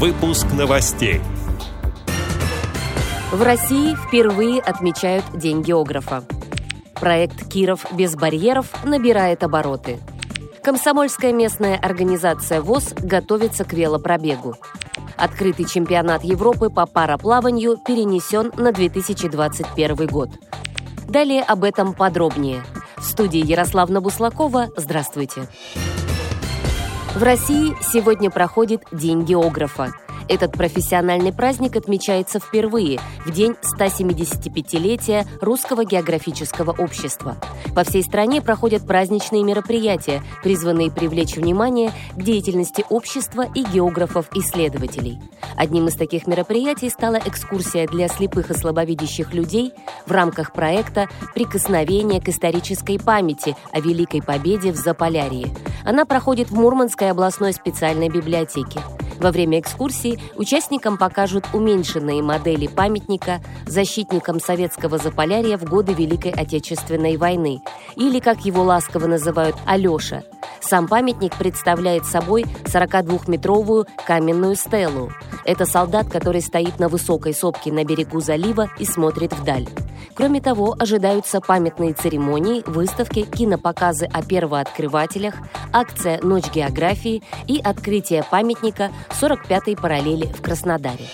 Выпуск новостей. В России впервые отмечают День географа. Проект «Киров без барьеров» набирает обороты. Комсомольская местная организация ВОЗ готовится к велопробегу. Открытый чемпионат Европы по параплаванию перенесен на 2021 год. Далее об этом подробнее. В студии Ярославна Буслакова. Здравствуйте. В России сегодня проходит День географа – этот профессиональный праздник отмечается впервые в день 175-летия Русского географического общества. По всей стране проходят праздничные мероприятия, призванные привлечь внимание к деятельности общества и географов-исследователей. Одним из таких мероприятий стала экскурсия для слепых и слабовидящих людей в рамках проекта «Прикосновение к исторической памяти о Великой Победе в Заполярье». Она проходит в Мурманской областной специальной библиотеке. Во время экскурсии участникам покажут уменьшенные модели памятника защитникам советского Заполярья в годы Великой Отечественной войны, или, как его ласково называют, Алеша. Сам памятник представляет собой 42-метровую каменную стелу. Это солдат, который стоит на высокой сопке на берегу залива и смотрит вдаль. Кроме того, ожидаются памятные церемонии, выставки, кинопоказы о первооткрывателях, акция «Ночь географии» и открытие памятника 45-й параллели в Краснодаре.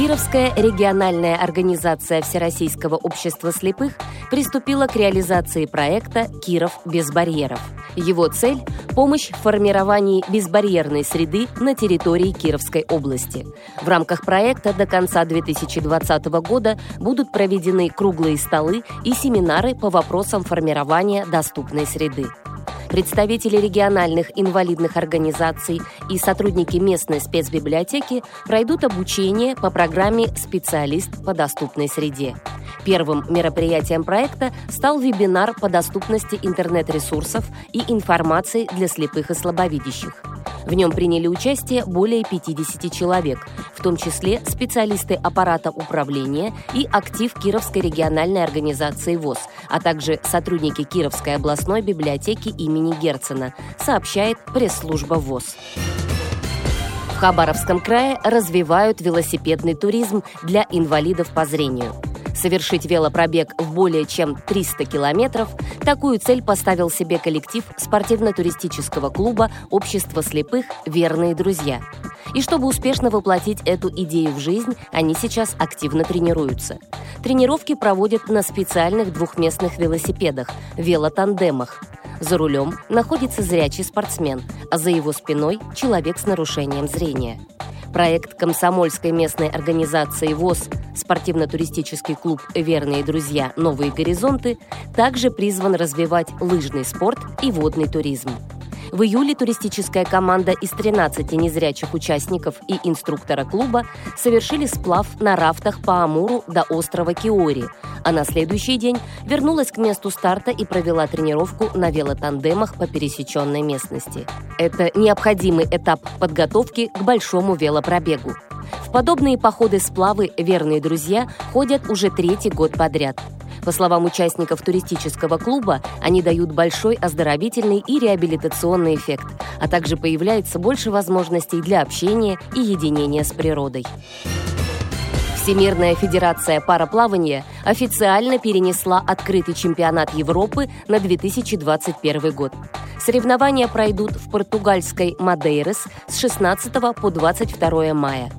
Кировская региональная организация Всероссийского общества слепых приступила к реализации проекта «Киров без барьеров». Его цель – помощь в формировании безбарьерной среды на территории Кировской области. В рамках проекта до конца 2020 года будут проведены круглые столы и семинары по вопросам формирования доступной среды представители региональных инвалидных организаций и сотрудники местной спецбиблиотеки пройдут обучение по программе «Специалист по доступной среде». Первым мероприятием проекта стал вебинар по доступности интернет-ресурсов и информации для слепых и слабовидящих. В нем приняли участие более 50 человек, в том числе специалисты аппарата управления и актив Кировской региональной организации ВОЗ, а также сотрудники Кировской областной библиотеки имени Герцена, сообщает пресс-служба ВОЗ. В Хабаровском крае развивают велосипедный туризм для инвалидов по зрению – Совершить велопробег в более чем 300 километров – такую цель поставил себе коллектив спортивно-туристического клуба «Общество слепых. Верные друзья». И чтобы успешно воплотить эту идею в жизнь, они сейчас активно тренируются. Тренировки проводят на специальных двухместных велосипедах – велотандемах. За рулем находится зрячий спортсмен, а за его спиной – человек с нарушением зрения. Проект комсомольской местной организации ВОЗ спортивно-туристический клуб «Верные друзья. Новые горизонты» также призван развивать лыжный спорт и водный туризм. В июле туристическая команда из 13 незрячих участников и инструктора клуба совершили сплав на рафтах по Амуру до острова Киори, а на следующий день вернулась к месту старта и провела тренировку на велотандемах по пересеченной местности. Это необходимый этап подготовки к большому велопробегу. Подобные походы-сплавы верные друзья ходят уже третий год подряд. По словам участников туристического клуба, они дают большой оздоровительный и реабилитационный эффект, а также появляется больше возможностей для общения и единения с природой. Всемирная федерация параплавания официально перенесла открытый чемпионат Европы на 2021 год. Соревнования пройдут в португальской Мадейрес с 16 по 22 мая.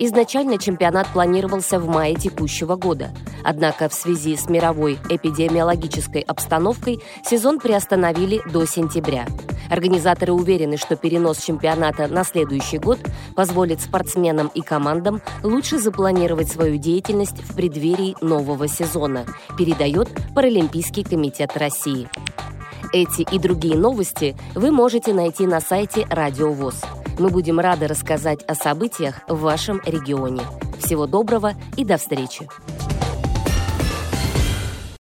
Изначально чемпионат планировался в мае текущего года. Однако в связи с мировой эпидемиологической обстановкой сезон приостановили до сентября. Организаторы уверены, что перенос чемпионата на следующий год позволит спортсменам и командам лучше запланировать свою деятельность в преддверии нового сезона, передает Паралимпийский комитет России. Эти и другие новости вы можете найти на сайте Радио ВОЗ. Мы будем рады рассказать о событиях в вашем регионе. Всего доброго и до встречи!